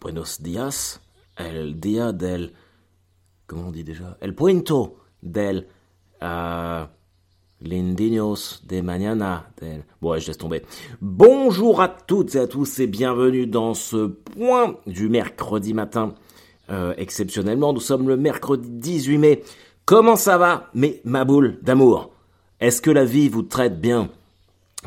Buenos días, el día del... Comment on dit déjà? El puento del... Euh, Lindinos de mañana. Bon, je laisse tomber. Bonjour à toutes et à tous et bienvenue dans ce point du mercredi matin. Euh, exceptionnellement, nous sommes le mercredi 18 mai. Comment ça va, mes ma boule d'amour? Est-ce que la vie vous traite bien?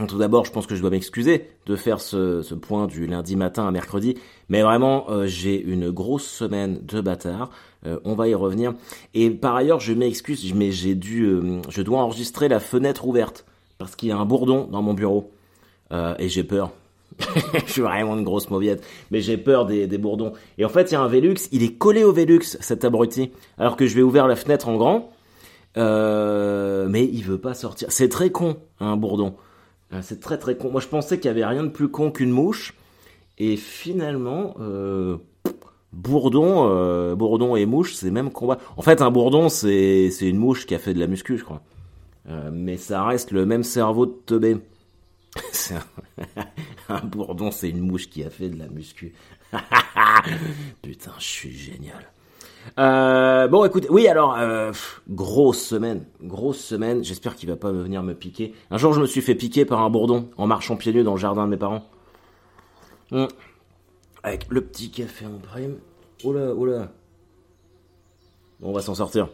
Tout d'abord, je pense que je dois m'excuser de faire ce, point du lundi matin à mercredi, mais vraiment, euh, j'ai une grosse semaine de bâtard. Euh, on va y revenir. Et par ailleurs, je m'excuse, mais j'ai dû, euh, je dois enregistrer la fenêtre ouverte parce qu'il y a un bourdon dans mon bureau et j'ai peur. je suis vraiment une grosse mauviette, mais j'ai peur des, des, bourdons. Et en fait, il y a un Velux, il est collé au Velux, cet abruti, alors que je vais ouvrir la fenêtre en grand, mais il veut pas sortir. C'est très con, un bourdon. Euh, c'est très très con. Moi je pensais qu'il y avait rien de plus con qu'une mouche. Et finalement, euh, bourdon, euh, bourdon et mouche, c'est même combat. En fait, un bourdon, c'est c'est une mouche qui a fait de la muscu, je crois. Mais ça reste le même cerveau de teubé. un... un bourdon, c'est une mouche qui a fait de la muscu. Putain, je suis génial. Euh, bon, écoutez, oui, alors, euh, grosse semaine, grosse semaine. J'espère qu'il va pas venir me piquer. Un jour, je me suis fait piquer par un bourdon en marchant pieds nus dans le jardin de mes parents. Mmh. Avec le petit café en prime. Oula, oula. Bon, on va s'en sortir.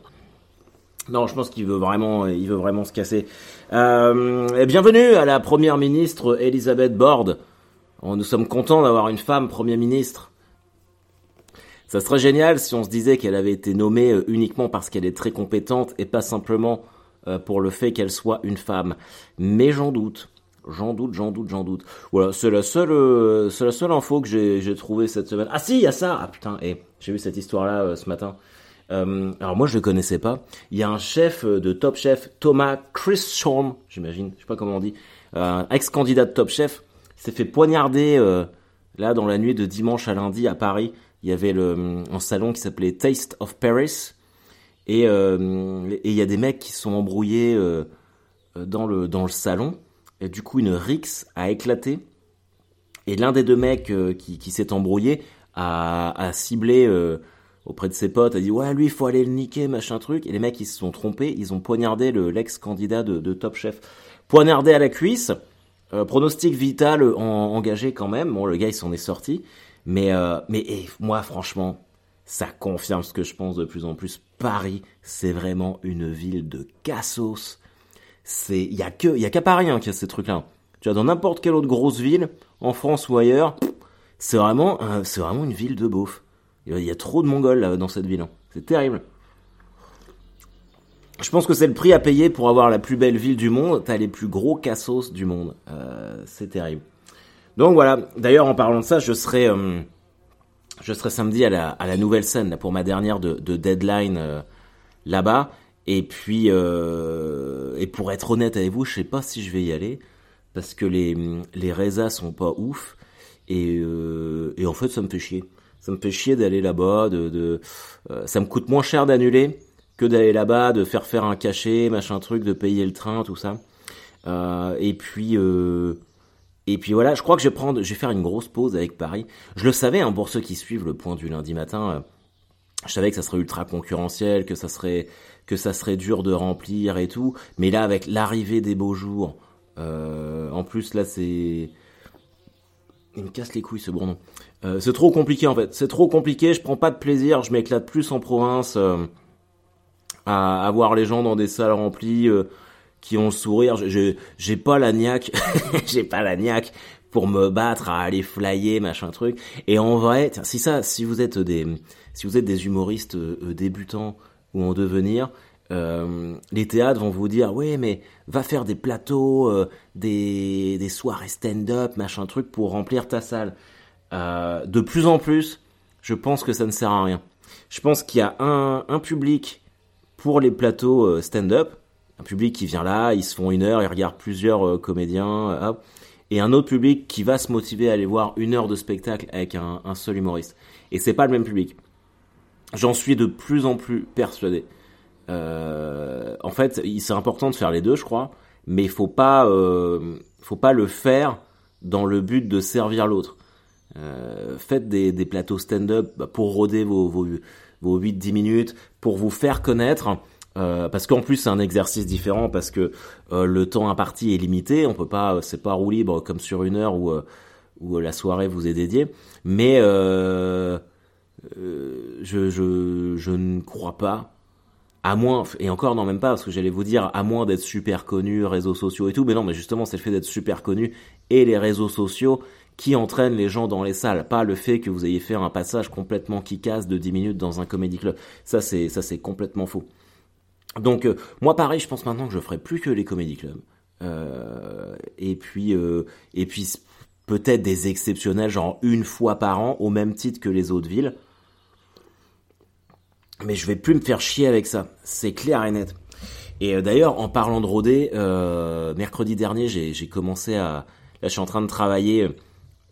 Non, je pense qu'il veut vraiment, il veut vraiment se casser. Euh, bienvenue à la première ministre Elisabeth Borde. Oh, nous sommes contents d'avoir une femme premier ministre. Ça serait génial si on se disait qu'elle avait été nommée euh, uniquement parce qu'elle est très compétente et pas simplement euh, pour le fait qu'elle soit une femme. Mais j'en doute. J'en doute, j'en doute, j'en doute. Voilà, c'est la seule, euh, c'est la seule info que j'ai trouvée cette semaine. Ah si, il y a ça. Ah putain, et j'ai vu cette histoire-là ce matin. Alors moi je le connaissais pas. Il y a un chef de Top Chef, Thomas Christian, j'imagine, je sais pas comment on dit, ex-candidat de Top Chef, s'est fait poignarder là dans la nuit de dimanche à lundi à Paris il y avait le, un salon qui s'appelait Taste of Paris. Et euh, il y a des mecs qui sont embrouillés euh, dans le dans le salon. Et du coup une rixe a éclaté. Et l'un des deux mecs euh, qui, s'est embrouillé a, ciblé auprès de ses potes a dit ouais lui il faut aller le niquer machin truc. Et les mecs ils se sont trompés. Ils ont poignardé le l'ex candidat de, Top Chef. Poignardé à la cuisse. Pronostic vital en, engagé quand même. Bon le gars il s'en est sorti mais, euh, mais moi, franchement, ça confirme ce que je pense de plus en plus. Paris, c'est vraiment une ville de cassos. C'est, il y a que, y a qu'à Paris hein, qu'il y a ces trucs-là. Tu vois, dans n'importe quelle autre grosse ville, en France ou ailleurs, c'est vraiment, c'est vraiment une ville de beauf. Il y a trop de Mongols dans cette ville. Hein. C'est terrible. Je pense que c'est le prix à payer pour avoir la plus belle ville du monde. T'as les plus gros cassos du monde. Euh, c'est terrible. Donc voilà. D'ailleurs, en parlant de ça, je serai, euh, je serai samedi à la, à la nouvelle scène là, pour ma dernière de, de deadline euh, là-bas. Et puis, euh, et pour être honnête avec vous, je sais pas si je vais y aller parce que les les résas sont pas ouf et euh, et en fait ça me fait chier. Ça me fait chier d'aller là-bas, de, de ça me coûte moins cher d'annuler que d'aller là-bas, de faire faire un cachet, machin truc, de payer le train, tout ça. et puis et puis voilà, je crois que je vais prendre, je vais faire une grosse pause avec Paris. Je le savais, hein, pour ceux qui suivent le point du lundi matin, euh, je savais que ça serait ultra concurrentiel, que ça serait, que ça serait dur de remplir et tout. Mais là, avec l'arrivée des beaux jours, euh, en plus là, c'est, il me casse les couilles ce bourdon. Euh, c'est trop compliqué en fait. C'est trop compliqué. Je prends pas de plaisir. Je m'éclate plus en province euh, à, à voir les gens dans des salles remplies. Qui ont le sourire. Je j'ai pas la niaque, j'ai pas la niaque pour me battre à aller flyer machin truc. Et en vrai, tiens, si ça, si vous êtes des, si vous êtes des humoristes euh, débutants ou en devenir, euh, les théâtres vont vous dire oui mais va faire des plateaux, euh, des des soirées stand-up machin truc pour remplir ta salle. Euh, de plus en plus, je pense que ça ne sert à rien. Je pense qu'il y a un un public pour les plateaux euh, stand-up un public qui vient là, ils se font une heure, ils regardent plusieurs euh, comédiens, euh, hop, et un autre public qui va se motiver à aller voir une heure de spectacle avec un, seul humoriste. Et c'est pas le même public. J'en suis de plus en plus persuadé. Euh, en fait, c'est important de faire les deux, je crois, mais faut pas, euh, faut pas le faire dans le but de servir l'autre. faites des, plateaux stand-up pour roder vos, vos, vos 8-10 minutes, pour vous faire connaître. Euh, parce qu'en plus c'est un exercice différent parce que euh, le temps imparti est limité, on peut pas, c'est pas roue libre comme sur une heure où, euh, où la soirée vous est dédiée. Mais je, je, je ne crois pas, à moins, et encore non même pas, parce que j'allais vous dire, à moins d'être super connu, réseaux sociaux et tout, mais non, mais justement c'est le fait d'être super connu et les réseaux sociaux qui entraînent les gens dans les salles, pas le fait que vous ayez fait un passage complètement qui casse de 10 minutes dans un comédie club. Ça c'est ça c'est complètement faux. Donc euh, moi pareil, je pense maintenant que je ferai plus que les comédie clubs. Euh, et puis euh, et puis peut-être des exceptionnels genre une fois par an au même titre que les autres villes. Mais je vais plus me faire chier avec ça, c'est clair et net. Et d'ailleurs, en parlant de Rodé, mercredi dernier, j'ai commencé à... Là, je suis en train de travailler,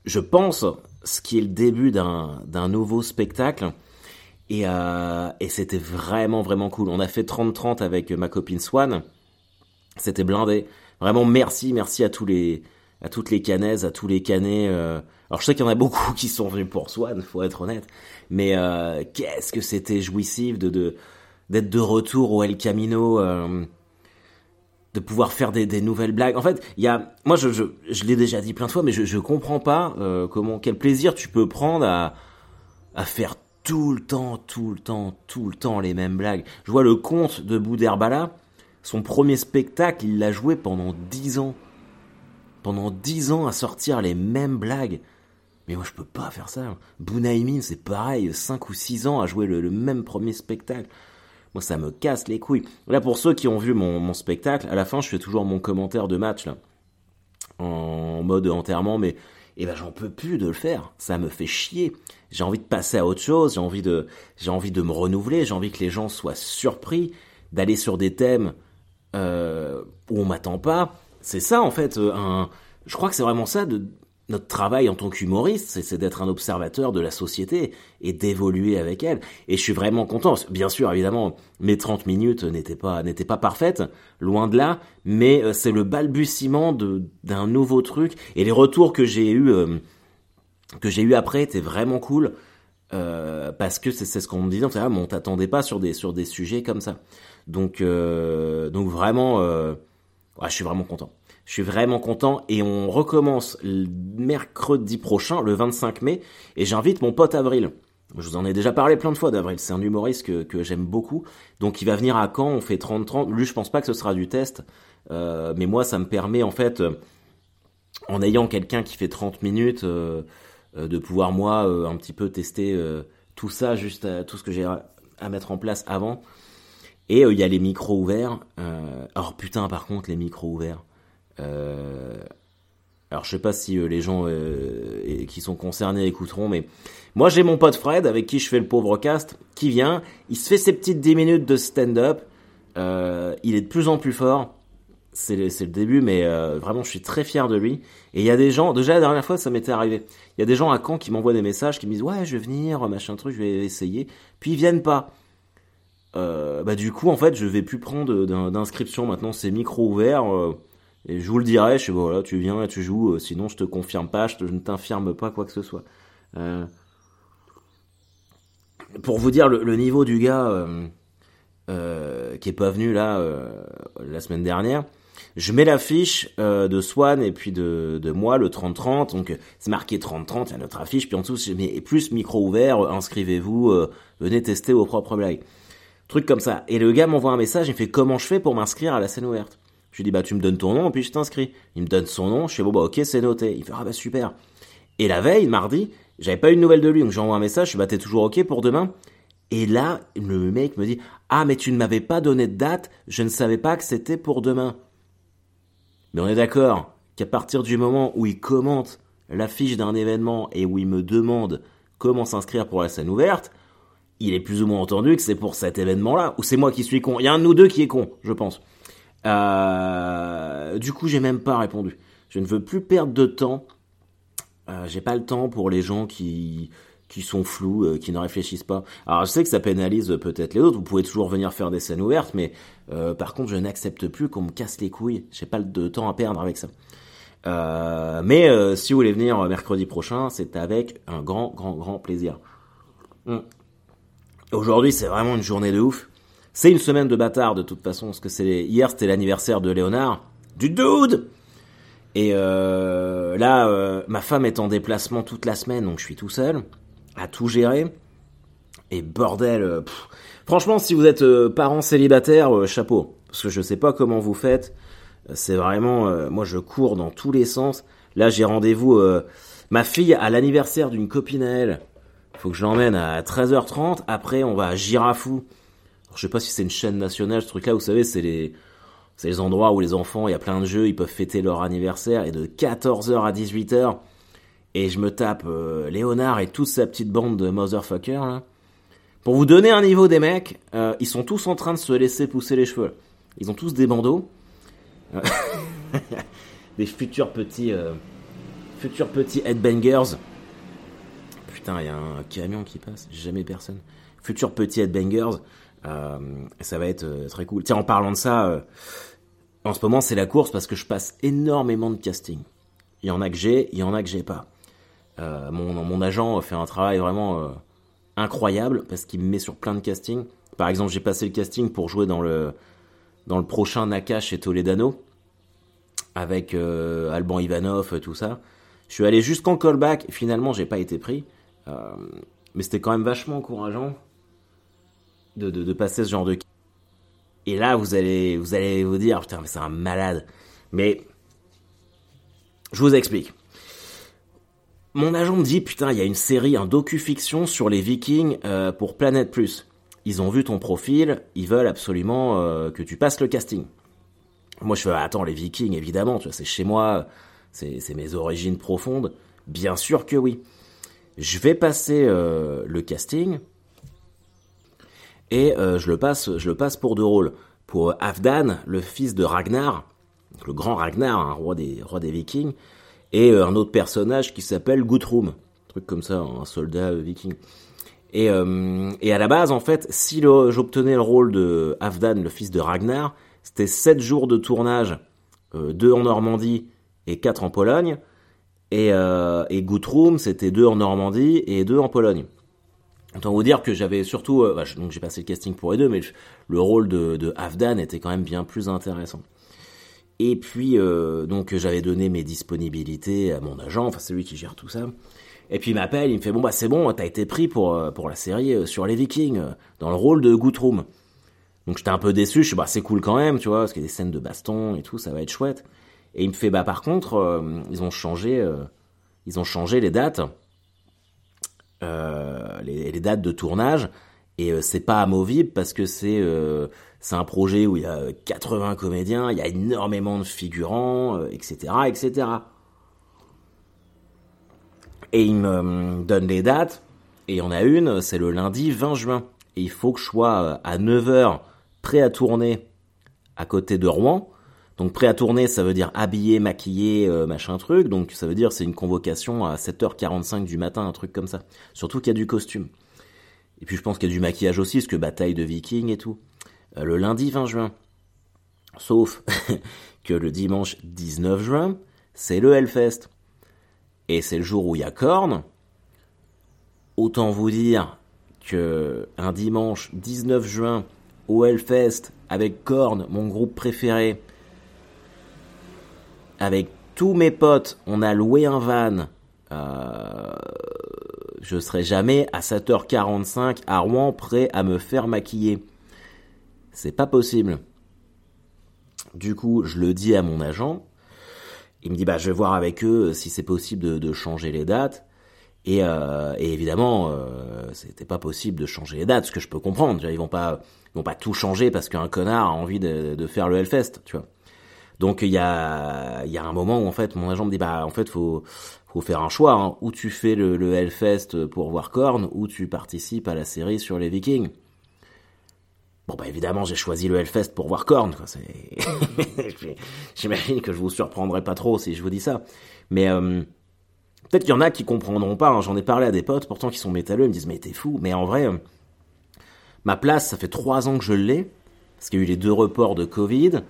je pense, ce qui est le début d'un nouveau spectacle et, euh, et c'était vraiment, vraiment cool. On a fait 30-30 avec ma copine Swan. C'était blindé. Vraiment, merci, merci à tous les, à toutes les canaises, à tous les canets. Euh. Alors je sais qu'il y en a beaucoup qui sont venus pour Swan, faut être honnête. Mais euh, qu'est-ce que c'était jouissif de, d'être de retour au El Camino, de pouvoir faire des, nouvelles blagues. En fait, il y a, moi je, je, l'ai déjà dit plein de fois, mais je, je comprends pas comment, quel plaisir tu peux prendre à, à faire tout le temps, tout le temps, tout le temps les mêmes blagues. Je vois le conte de Bouderbala, son premier spectacle, il l'a joué pendant dix ans. Pendant dix ans à sortir les mêmes blagues. Mais moi je peux pas faire ça. Bounaïmin c'est pareil, cinq ou six ans à jouer le, même premier spectacle. Moi ça me casse les couilles. Là pour ceux qui ont vu mon, mon spectacle, à la fin je fais toujours mon commentaire de match là. En mode enterrement, mais et ben j'en peux plus de le faire. Ça me fait chier. J'ai envie de passer à autre chose. J'ai envie de, j'ai envie de me renouveler. J'ai envie que les gens soient surpris d'aller sur des thèmes euh, où on m'attend pas. C'est ça en fait. Euh, un, je crois que c'est vraiment ça de notre travail en tant qu'humoriste, c'est d'être un observateur de la société et d'évoluer avec elle. Et je suis vraiment content. Bien sûr, évidemment, mes 30 minutes n'étaient pas pas parfaites, loin de là, mais euh, c'est le balbutiement d'un nouveau truc et les retours que j'ai eu euh, eu après étaient vraiment cool. Euh, parce que c'est ce qu'on me disait, ah, on t'attendait pas sur des sur des sujets comme ça. Donc donc vraiment, je suis vraiment content. Je suis vraiment content et on recommence le mercredi prochain, le 25 mai, et j'invite mon pote Avril. Je vous en ai déjà parlé plein de fois d'Avril, c'est un humoriste que, j'aime beaucoup. Donc il va venir à Caen, on fait 30-30. Lui, je pense pas que ce sera du test, euh, mais moi, ça me permet en fait, euh, en ayant quelqu'un qui fait 30 minutes, euh, de pouvoir moi un petit peu tester tout ça, juste tout ce que j'ai à, mettre en place avant. Et il y a les micros ouverts. alors putain, par contre, les micros ouverts. Euh, alors je sais pas si euh, les gens euh, qui sont concernés écouteront, mais moi j'ai mon pote Fred avec qui je fais le pauvre cast, qui vient, il se fait ses petites 10 minutes de stand-up, il est de plus en plus fort, c'est le, début, mais vraiment je suis très fier de lui. Et il y a des gens, déjà la dernière fois ça m'était arrivé, il y a des gens à Caen qui m'envoient des messages qui me disent ouais je vais venir, machin truc, je vais essayer, puis ils viennent pas. bah du coup en fait je vais plus prendre d'inscription. Maintenant, c'est micro ouvert et je vous le dirai, je sais, voilà, tu viens et tu joues, euh, sinon je te confirme pas, je, ne t'infirme pas quoi que ce soit. Euh, pour vous dire le, niveau du gars euh, euh, qui est pas venu là la semaine dernière, je mets l'affiche de Swan et puis de, de moi, le 30-30, donc c'est marqué 30-30, il y a notre affiche, puis en dessous, je plus micro ouvert, inscrivez-vous, venez tester vos propres blagues. Truc comme ça. Et le gars m'envoie un message, il me fait comment je fais pour m'inscrire à la scène ouverte? Je lui dis, bah, tu me donnes ton nom, puis je t'inscris. Il me donne son nom, je fais, bon, bah, ok, c'est noté. Il fait, ah, bah, super. Et la veille, mardi, j'avais pas eu de nouvelles de lui, donc j'envoie un message, je dis, bah, t'es toujours ok pour demain? Et là, le mec me dit, ah, mais tu ne m'avais pas donné de date, je ne savais pas que c'était pour demain. Mais on est d'accord qu'à partir du moment où il commente l'affiche d'un événement et où il me demande comment s'inscrire pour la scène ouverte, il est plus ou moins entendu que c'est pour cet événement-là, ou c'est moi qui suis con. Il y a un de nous deux qui est con, je pense. Euh, du coup, j'ai même pas répondu. Je ne veux plus perdre de temps. Euh, j'ai pas le temps pour les gens qui qui sont flous, euh, qui ne réfléchissent pas. Alors je sais que ça pénalise peut-être les autres. Vous pouvez toujours venir faire des scènes ouvertes, mais par contre, je n'accepte plus qu'on me casse les couilles. J'ai pas de temps à perdre avec ça. mais si vous voulez venir mercredi prochain, c'est avec un grand, grand, grand plaisir. Hmm. Aujourd'hui, c'est vraiment une journée de ouf. C'est une semaine de bâtard de toute façon, parce que c'est hier c'était l'anniversaire de Léonard, du dude. Et euh, là, euh, ma femme est en déplacement toute la semaine, donc je suis tout seul à tout gérer. Et bordel, euh, franchement, si vous êtes parent célibataire, chapeau, parce que je sais pas comment vous faites. C'est vraiment, moi, je cours dans tous les sens. Là, j'ai rendez-vous. ma fille à l'anniversaire d'une copine à elle. Faut que je l'emmène à 13h30. Après, on va à Girafou je sais pas si c'est une chaîne nationale, ce truc-là, vous savez, c'est les, c'est les endroits où les enfants, il y a plein de jeux, ils peuvent fêter leur anniversaire, et de 14h à 18h, et je me tape euh, Léonard et toute sa petite bande de motherfuckers, là. Pour vous donner un niveau des mecs, euh, ils sont tous en train de se laisser pousser les cheveux. Ils ont tous des bandeaux. des futurs petits, euh, futurs petits headbangers. Putain, il y a un camion qui passe, jamais personne. Futurs petits headbangers. Euh, ça va être euh, très cool. Tiens, en parlant de ça, euh, en ce moment, c'est la course parce que je passe énormément de casting. Il y en a que j'ai, il y en a que j'ai pas. mon, mon agent fait un travail vraiment incroyable parce qu'il me met sur plein de castings. Par exemple, j'ai passé le casting pour jouer dans le dans le prochain Nakash chez Toledano avec Alban Ivanov, tout ça. Je suis allé jusqu'en callback. Finalement, j'ai pas été pris, mais c'était quand même vachement encourageant de, de, passer ce genre de et là vous allez vous allez vous dire putain mais c'est un malade. Mais je vous explique. Mon agent me dit putain il y a une série un docu-fiction sur les Vikings euh, pour Planète Plus. Ils ont vu ton profil ils veulent absolument euh, que tu passes le casting. Moi je fais attends les Vikings évidemment tu vois c'est chez moi c'est mes origines profondes. Bien sûr que oui. Je vais passer euh, le casting et euh, je le passe, je le passe pour deux rôles. Pour Afdan, le fils de Ragnar, le grand Ragnar, un roi des rois des Vikings, et euh, un autre personnage qui s'appelle Guthrum, truc comme ça, un soldat euh, viking. Et, et à la base, en fait, si j'obtenais le rôle de Afdan, le fils de Ragnar, c'était sept jours de tournage, deux en Normandie et quatre en Pologne. Et, et Guthrum, c'était deux en Normandie et deux en Pologne. Autant vous dire que j'avais surtout, euh, bah, donc j'ai passé le casting pour les deux, mais le rôle de, de Afdan était quand même bien plus intéressant. Et puis euh, donc j'avais donné mes disponibilités à mon agent, enfin c'est lui qui gère tout ça. Et puis il m'appelle, il me fait bon bah c'est bon, t'as été pris pour euh, pour la série sur les Vikings dans le rôle de Guthrum. Donc j'étais un peu déçu, je suis bah c'est cool quand même, tu vois, parce qu'il y a des scènes de baston et tout, ça va être chouette. Et il me fait bah par contre ils ont changé ils ont changé les dates euh, les, dates de tournage et euh, c'est pas amovible parce que c'est euh, c'est un projet où il y a 80 comédiens, il y a énormément de figurants, etc., etc. Et il me donne les dates, et il y en a une, c'est le lundi 20 juin. Et il faut que je sois à 9h prêt à tourner à côté de Rouen, donc prêt à tourner, ça veut dire habillé, maquillé, euh, machin truc. Donc ça veut dire c'est une convocation à 7h45 du matin, un truc comme ça. Surtout qu'il y a du costume. Et puis je pense qu'il y a du maquillage aussi, parce que bataille de vikings et tout. Euh, le lundi 20 juin. Sauf que le dimanche 19 juin, c'est le Hellfest. Et c'est le jour où il y a Korn. Autant vous dire que un dimanche 19 juin au Hellfest avec Korn, mon groupe préféré, avec tous mes potes, on a loué un van. Euh, je serai jamais à 7h45 à Rouen prêt à me faire maquiller. C'est pas possible. Du coup, je le dis à mon agent. Il me dit bah je vais voir avec eux si c'est possible de, changer les dates. Et, euh, évidemment, euh, c'était pas possible de changer les dates, ce que je peux comprendre. Ils vont pas, ils vont pas tout changer parce qu'un connard a envie de, de faire le Hellfest, tu vois. Donc il y a, y a un moment où en fait mon agent me dit bah en fait faut faut faire un choix hein. ou tu fais le, le Hellfest pour voir Korn ou tu participes à la série sur les Vikings. Bon bah évidemment j'ai choisi le Hellfest pour voir Korn. J'imagine que je vous surprendrai pas trop si je vous dis ça, mais euh, peut-être qu'il y en a qui comprendront pas. Hein. J'en ai parlé à des potes pourtant qui sont métalleux, ils me disent mais t'es fou. Mais en vrai, euh, ma place ça fait trois ans que je l'ai parce qu'il y a eu les deux reports de Covid.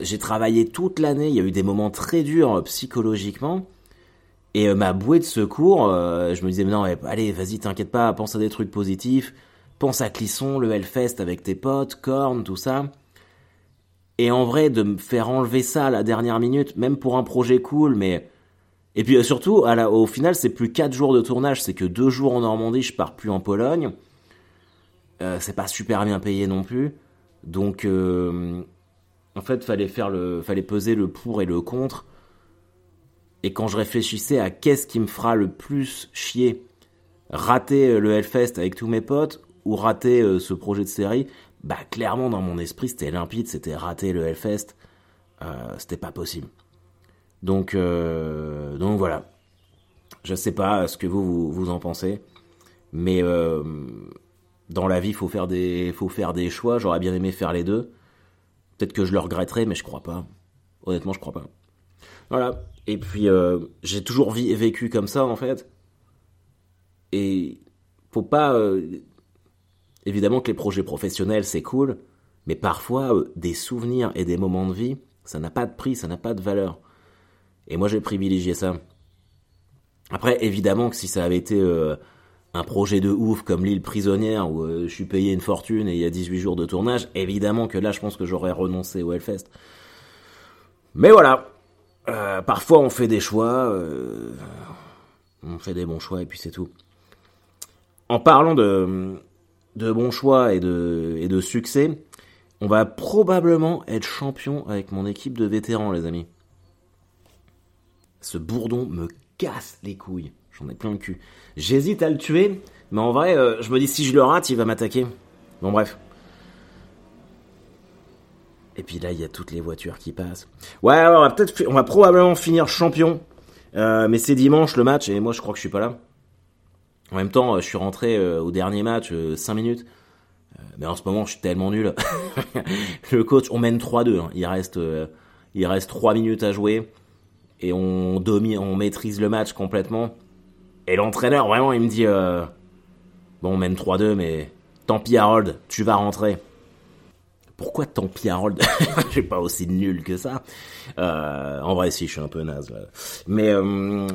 J'ai travaillé toute l'année, il y a eu des moments très durs psychologiquement. Et ma bouée de secours, je me disais, non, allez, vas-y, t'inquiète pas, pense à des trucs positifs, pense à Clisson, le Hellfest avec tes potes, Korn, tout ça. Et en vrai, de me faire enlever ça à la dernière minute, même pour un projet cool, mais... Et puis euh, surtout, à la, au final, c'est plus 4 jours de tournage, c'est que 2 jours en Normandie, je pars plus en Pologne. Euh, c'est pas super bien payé non plus. Donc, euh, en fait, fallait faire le, fallait peser le pour et le contre. Et quand je réfléchissais à qu'est-ce qui me fera le plus chier, rater le Hellfest avec tous mes potes ou rater ce projet de série, bah clairement dans mon esprit c'était limpide, c'était raté le Hellfest, euh, c'était pas possible. Donc euh, donc voilà. Je sais pas ce que vous vous, en pensez, mais euh, dans la vie faut faire des faut faire des choix. J'aurais bien aimé faire les deux. Peut-être que je le regretterai, mais je crois pas. Honnêtement, je crois pas. Voilà. Et puis j'ai toujours vécu comme ça en fait. Et faut pas Évidemment que les projets professionnels, c'est cool, mais parfois, euh, des souvenirs et des moments de vie, ça n'a pas de prix, ça n'a pas de valeur. Et moi, j'ai privilégié ça. Après, évidemment que si ça avait été euh, un projet de ouf comme l'île prisonnière, où euh, je suis payé une fortune et il y a 18 jours de tournage, évidemment que là, je pense que j'aurais renoncé au Hellfest. Mais voilà, parfois on fait des choix, on fait des bons choix et puis c'est tout. En parlant de de bons choix et de, et de succès, on va probablement être champion avec mon équipe de vétérans, les amis. Ce bourdon me casse les couilles. J'en ai plein le cul. J'hésite à le tuer, mais en vrai, euh, je me dis si je le rate, il va m'attaquer. Bon, bref. Et puis là, il y a toutes les voitures qui passent. Ouais, on va peut-être, on va probablement finir champion. Euh, mais c'est dimanche le match et moi je crois que je suis pas là. En même temps, je suis rentré euh, au dernier match 5 euh, minutes. Euh, mais en ce moment, je suis tellement nul. le coach, on mène 3-2. Hein. Il reste, il reste 3 minutes à jouer et on on maîtrise le match complètement. Et l'entraîneur, vraiment, il me dit, bon, on mène 3-2, mais tant pis Harold, tu vas rentrer. Pourquoi tant pis Harold Je suis pas aussi nul que ça. en vrai, si, je suis un peu naze. Mais,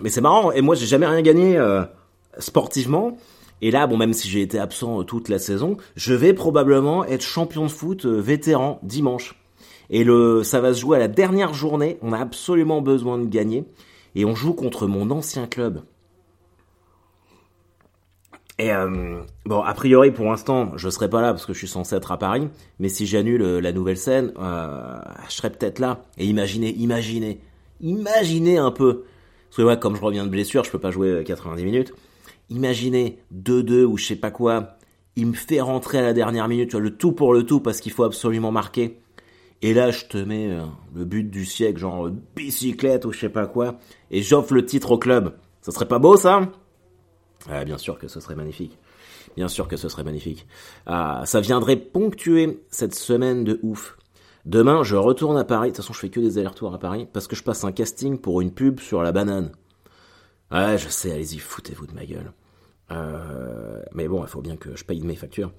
mais c'est marrant. Et moi, j'ai jamais rien gagné sportivement. Et là, bon, même si j'ai été absent euh, toute la saison, je vais probablement être champion de foot euh, vétéran dimanche. Et le, ça va se jouer à la dernière journée. On a absolument besoin de gagner. Et on joue contre mon ancien club. Et euh, bon, a priori pour l'instant, je serai pas là parce que je suis censé être à Paris. Mais si j'annule la nouvelle scène, je serai peut-être là. Et imaginez, imaginez, imaginez un peu. Parce que ouais, comme je reviens de blessure, je peux pas jouer 90 minutes. Imaginez 2-2 ou je sais pas quoi. Il me fait rentrer à la dernière minute, tu vois, le tout pour le tout parce qu'il faut absolument marquer. Et là, je te mets euh, le but du siècle, genre euh, bicyclette ou je sais pas quoi, et j'offre le titre au club. Ça serait pas beau, ça? Ah, Bien sûr que ce serait magnifique. Bien sûr que ce serait magnifique. Ah, ça viendrait ponctuer cette semaine de ouf. Demain, je retourne à Paris. De toute façon, je fais que des allers-retours à Paris parce que je passe un casting pour une pub sur la banane. Je sais, allez-y, foutez-vous de ma gueule. Euh, mais bon, il faut bien que je paye mes factures.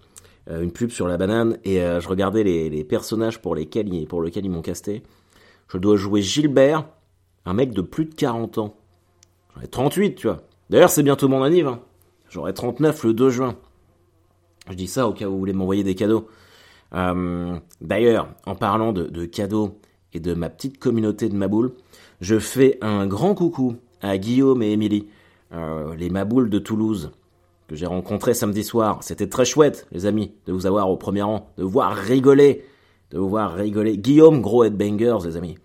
Euh, une pub sur la banane et euh, je regardais les, personnages pour lesquels pour lesquels ils m'ont casté. Je dois jouer Gilbert, un mec de plus de 40 ans. J'en ai 38, tu vois. D'ailleurs, c'est bientôt mon anniv. Hein. J'aurai 39 le 2 juin. Je dis ça au cas où vous voulez m'envoyer des cadeaux. D'ailleurs, en parlant de, de, cadeaux et de ma petite communauté de Maboule, je fais un grand coucou à Guillaume et Émilie, les Maboules de Toulouse que j'ai rencontré samedi soir. C'était très chouette, les amis, de vous avoir au premier rang, de voir rigoler, de vous voir rigoler. Guillaume, gros headbangers, les amis.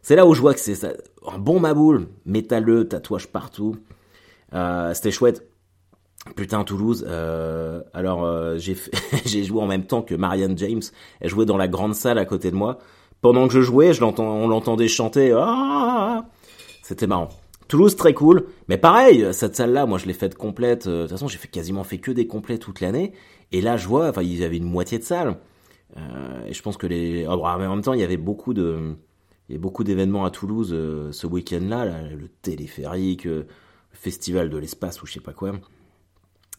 C'est là où je vois que c'est un bon maboule, métalleux, tatouage partout. Euh, c'était chouette. Putain, Toulouse. Euh, alors, euh, j'ai joué en même temps que Marianne James. Elle jouait dans la grande salle à côté de moi. Pendant que je jouais, je l'entends, on l'entendait chanter. Ah C'était marrant. Toulouse très cool, mais pareil, cette salle-là, moi je l'ai faite complète. De toute façon, j'ai quasiment fait que des complets toute l'année. Et là, je vois, enfin, il y avait une moitié de salle. Et je pense que les, oh, bah, en même temps, il y avait beaucoup de, il beaucoup d'événements à Toulouse ce week-end-là, le téléphérique, festival de l'espace ou je sais pas quoi.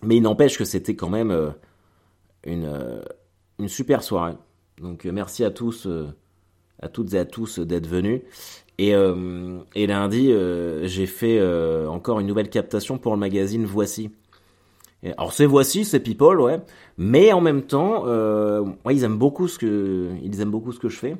Mais il n'empêche que c'était quand même une une super soirée. Donc merci à tous à toutes et à tous d'être venus. Et, et lundi, j'ai fait encore une nouvelle captation pour le magazine Voici. alors c'est Voici, c'est People, ouais. Mais en même temps, ouais, ils aiment beaucoup ce que ils aiment beaucoup ce que je fais.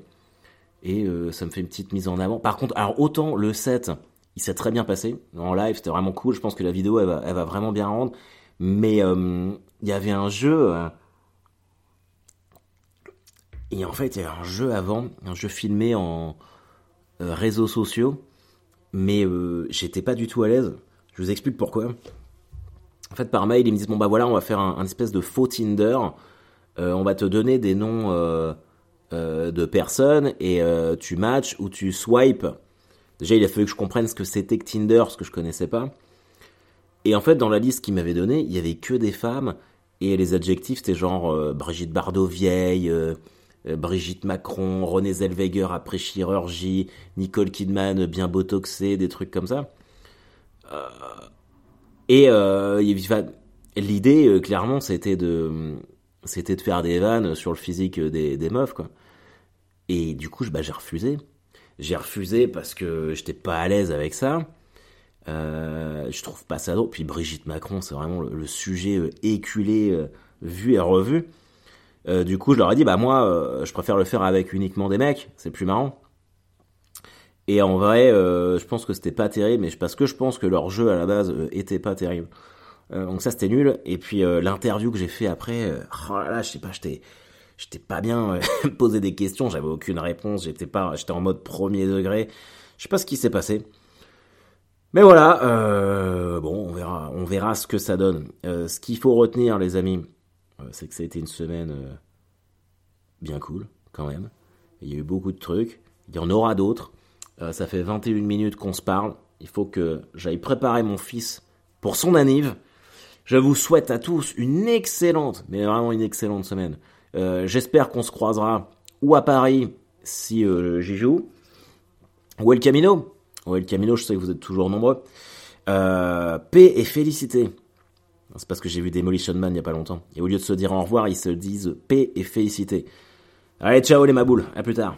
Et ça me fait une petite mise en avant. Par contre, alors autant le set, il s'est très bien passé en live, c'était vraiment cool. Je pense que la vidéo, elle va, vraiment bien rendre. Mais euh, il y avait un jeu. Euh, et en fait, il y avait un jeu avant, un jeu filmé en euh, réseaux sociaux. Mais j'étais pas du tout à l'aise. Je vous explique pourquoi. En fait, par mail, ils me disent Bon, bah voilà, on va faire un, espèce de faux Tinder. on va te donner des noms de personnes et tu matches ou tu swipes Déjà, il a fallu que je comprenne ce que c'était que Tinder, ce que je connaissais pas. Et en fait, dans la liste qu'il m'avait donnée, il y avait que des femmes. Et les adjectifs, c'était genre euh, Brigitte Bardot vieille, euh, euh, Brigitte Macron, René Zellweger après chirurgie, Nicole Kidman bien botoxée, des trucs comme ça. et l'idée, clairement, c'était de, c'était de faire des vannes sur le physique des, meufs, quoi. Et du coup, bah, j'ai refusé. J'ai refusé parce que j'étais pas à l'aise avec ça. Euh, je trouve pas ça drôle. Puis Brigitte Macron, c'est vraiment le, sujet euh, éculé, euh, vu et revu. du coup, je leur ai dit, bah moi, je préfère le faire avec uniquement des mecs, c'est plus marrant. Et en vrai, je pense que c'était pas terrible, mais parce que je pense que leur jeu à la base était pas terrible. donc ça, c'était nul. Et puis l'interview que j'ai fait après, oh là là, je sais pas, j'étais j'étais pas bien euh, posé des questions, j'avais aucune réponse, j'étais pas, j'étais en mode premier degré. Je sais pas ce qui s'est passé. Mais voilà, euh, bon, on verra, on verra ce que ça donne. Euh, ce qu'il faut retenir, les amis, c'est que ça a été une semaine bien cool, quand même. Il y a eu beaucoup de trucs. Il y en aura d'autres. ça fait 21 minutes qu'on se parle. Il faut que j'aille préparer mon fils pour son anniv. Je vous souhaite à tous une excellente, mais vraiment une excellente semaine. Euh, j'espère qu'on se croisera ou à Paris si euh, j'y joue, ou El Camino. Ou El Camino, je sais que vous êtes toujours nombreux. Euh, paix et félicité. C'est parce que j'ai vu Demolition Man il n'y a pas longtemps. Et au lieu de se dire au revoir, ils se disent paix et félicité. Allez, ciao les maboules, à plus tard.